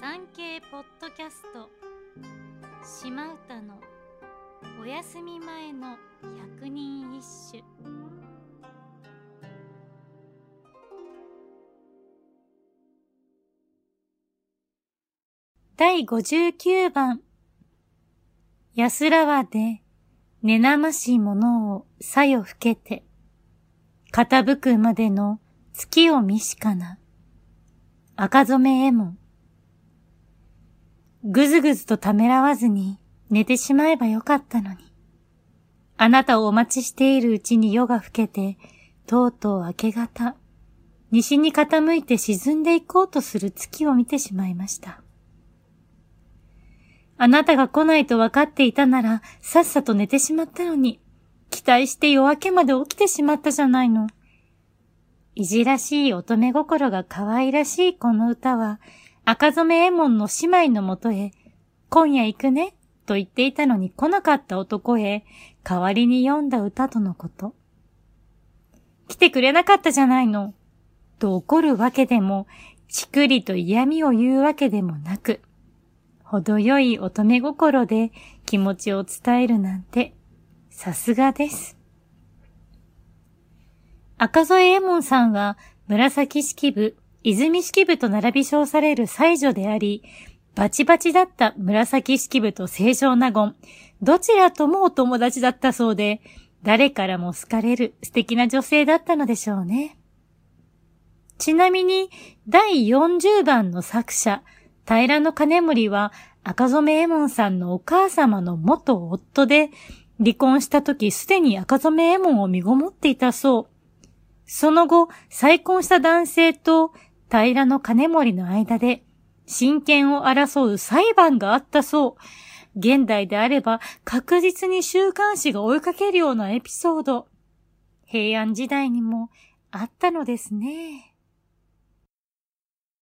産経ポッドキャスト。島唄のお休み前の百人一首。第59番。安らわで寝なましいものをさよふけて。傾くまでの月を見しかな。赤染めえも。んぐずぐずとためらわずに寝てしまえばよかったのに。あなたをお待ちしているうちに夜が更けて、とうとう明け方、西に傾いて沈んでいこうとする月を見てしまいました。あなたが来ないと分かっていたなら、さっさと寝てしまったのに、期待して夜明けまで起きてしまったじゃないの。いじらしい乙女心が可愛らしいこの歌は、赤染めエモンの姉妹のもとへ、今夜行くね、と言っていたのに来なかった男へ、代わりに読んだ歌とのこと。来てくれなかったじゃないの、と怒るわけでも、ちくりと嫌味を言うわけでもなく、程よい乙女心で気持ちを伝えるなんて、さすがです。赤添右衛門さんは紫式部泉式部と並び称される才女であり、バチバチだった紫式部と清少納言、どちらともお友達だったそうで、誰からも好かれる素敵な女性だったのでしょうね。ちなみに、第40番の作者、平野金森は、赤染右衛門さんのお母様の元夫で、離婚した時すでに赤染右衛門を身ごもっていたそう。その後、再婚した男性と平の金森の間で、親権を争う裁判があったそう。現代であれば確実に週刊誌が追いかけるようなエピソード。平安時代にもあったのですね。